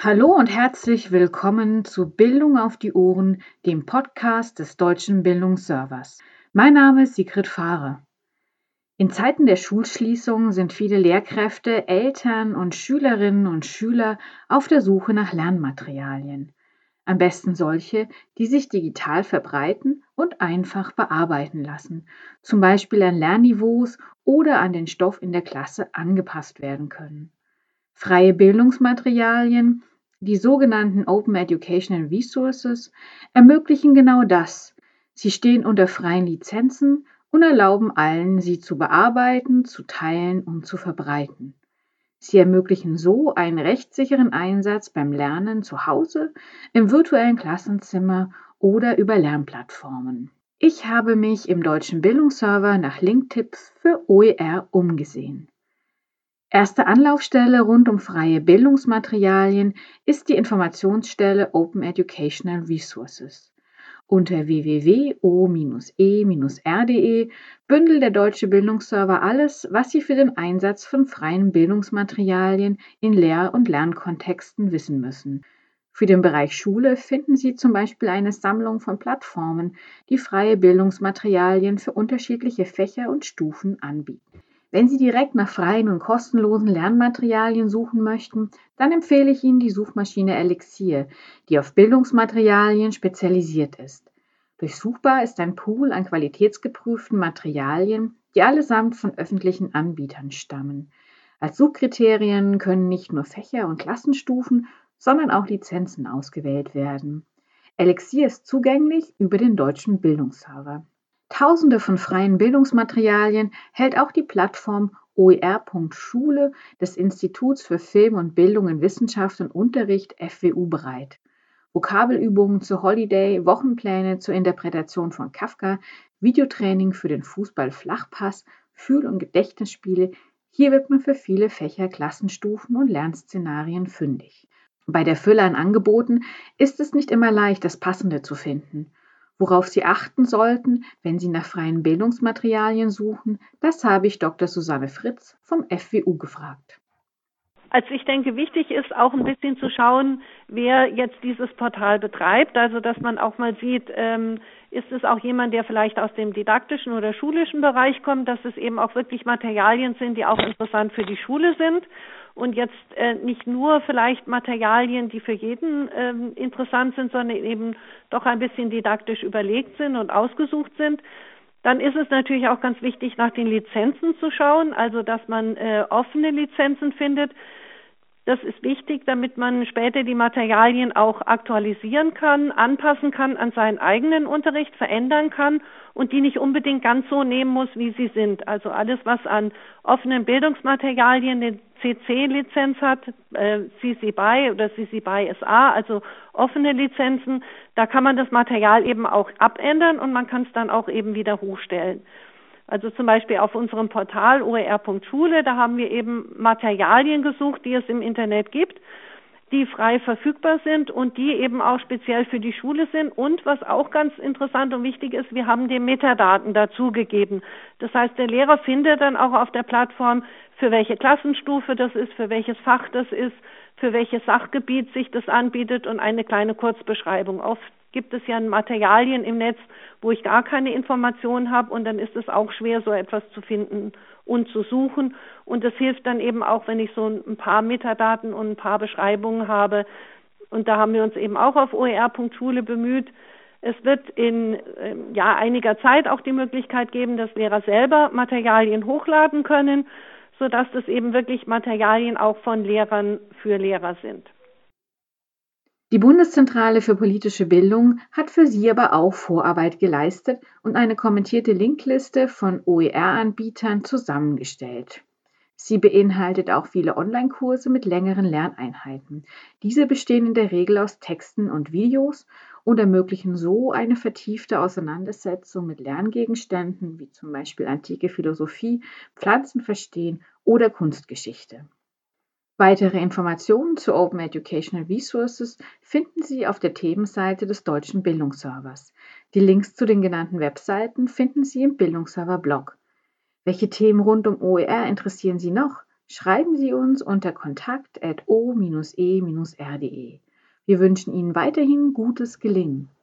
Hallo und herzlich willkommen zu Bildung auf die Ohren, dem Podcast des Deutschen Bildungsservers. Mein Name ist Sigrid Fahre. In Zeiten der Schulschließung sind viele Lehrkräfte, Eltern und Schülerinnen und Schüler auf der Suche nach Lernmaterialien. Am besten solche, die sich digital verbreiten und einfach bearbeiten lassen, zum Beispiel an Lernniveaus oder an den Stoff in der Klasse angepasst werden können. Freie Bildungsmaterialien, die sogenannten Open Educational Resources, ermöglichen genau das. Sie stehen unter freien Lizenzen und erlauben allen, sie zu bearbeiten, zu teilen und zu verbreiten. Sie ermöglichen so einen rechtssicheren Einsatz beim Lernen zu Hause, im virtuellen Klassenzimmer oder über Lernplattformen. Ich habe mich im deutschen Bildungsserver nach Linktipps für OER umgesehen. Erste Anlaufstelle rund um freie Bildungsmaterialien ist die Informationsstelle Open Educational Resources. Unter www.o-e-r.de bündelt der Deutsche Bildungsserver alles, was Sie für den Einsatz von freien Bildungsmaterialien in Lehr- und Lernkontexten wissen müssen. Für den Bereich Schule finden Sie zum Beispiel eine Sammlung von Plattformen, die freie Bildungsmaterialien für unterschiedliche Fächer und Stufen anbieten. Wenn Sie direkt nach freien und kostenlosen Lernmaterialien suchen möchten, dann empfehle ich Ihnen die Suchmaschine Elixir, die auf Bildungsmaterialien spezialisiert ist. Durchsuchbar ist ein Pool an qualitätsgeprüften Materialien, die allesamt von öffentlichen Anbietern stammen. Als Suchkriterien können nicht nur Fächer und Klassenstufen, sondern auch Lizenzen ausgewählt werden. Elixir ist zugänglich über den deutschen Bildungsserver. Tausende von freien Bildungsmaterialien hält auch die Plattform OER.Schule des Instituts für Film und Bildung in Wissenschaft und Unterricht FWU bereit. Vokabelübungen zu Holiday, Wochenpläne zur Interpretation von Kafka, Videotraining für den Fußball-Flachpass, Fühl- und Gedächtnisspiele. Hier wird man für viele Fächer, Klassenstufen und Lernszenarien fündig. Bei der Fülle an Angeboten ist es nicht immer leicht, das Passende zu finden. Worauf Sie achten sollten, wenn Sie nach freien Bildungsmaterialien suchen, das habe ich Dr. Susanne Fritz vom FWU gefragt. Also ich denke, wichtig ist auch ein bisschen zu schauen, wer jetzt dieses Portal betreibt. Also dass man auch mal sieht, ähm, ist es auch jemand, der vielleicht aus dem didaktischen oder schulischen Bereich kommt, dass es eben auch wirklich Materialien sind, die auch interessant für die Schule sind und jetzt äh, nicht nur vielleicht Materialien, die für jeden ähm, interessant sind, sondern eben doch ein bisschen didaktisch überlegt sind und ausgesucht sind. Dann ist es natürlich auch ganz wichtig, nach den Lizenzen zu schauen, also dass man äh, offene Lizenzen findet. Das ist wichtig, damit man später die Materialien auch aktualisieren kann, anpassen kann an seinen eigenen Unterricht, verändern kann und die nicht unbedingt ganz so nehmen muss, wie sie sind. Also alles, was an offenen Bildungsmaterialien eine CC-Lizenz hat, äh, CC BY oder CC BY SA, also offene Lizenzen, da kann man das Material eben auch abändern und man kann es dann auch eben wieder hochstellen. Also zum Beispiel auf unserem Portal oer.schule, da haben wir eben Materialien gesucht, die es im Internet gibt die frei verfügbar sind und die eben auch speziell für die Schule sind. Und was auch ganz interessant und wichtig ist, wir haben die Metadaten dazugegeben. Das heißt, der Lehrer findet dann auch auf der Plattform, für welche Klassenstufe das ist, für welches Fach das ist, für welches Sachgebiet sich das anbietet und eine kleine Kurzbeschreibung. Oft gibt es ja Materialien im Netz, wo ich gar keine Informationen habe und dann ist es auch schwer, so etwas zu finden und zu suchen. Und das hilft dann eben auch, wenn ich so ein paar Metadaten und ein paar Beschreibungen habe. Und da haben wir uns eben auch auf oer.schule bemüht. Es wird in äh, ja, einiger Zeit auch die Möglichkeit geben, dass Lehrer selber Materialien hochladen können, sodass das eben wirklich Materialien auch von Lehrern für Lehrer sind. Die Bundeszentrale für politische Bildung hat für Sie aber auch Vorarbeit geleistet und eine kommentierte Linkliste von OER-Anbietern zusammengestellt. Sie beinhaltet auch viele Online-Kurse mit längeren Lerneinheiten. Diese bestehen in der Regel aus Texten und Videos und ermöglichen so eine vertiefte Auseinandersetzung mit Lerngegenständen wie zum Beispiel antike Philosophie, Pflanzenverstehen oder Kunstgeschichte. Weitere Informationen zu Open Educational Resources finden Sie auf der Themenseite des deutschen Bildungsservers. Die Links zu den genannten Webseiten finden Sie im Bildungsserver-Blog. Welche Themen rund um OER interessieren Sie noch? Schreiben Sie uns unter kontakt.o-e-r.de. Wir wünschen Ihnen weiterhin gutes Gelingen.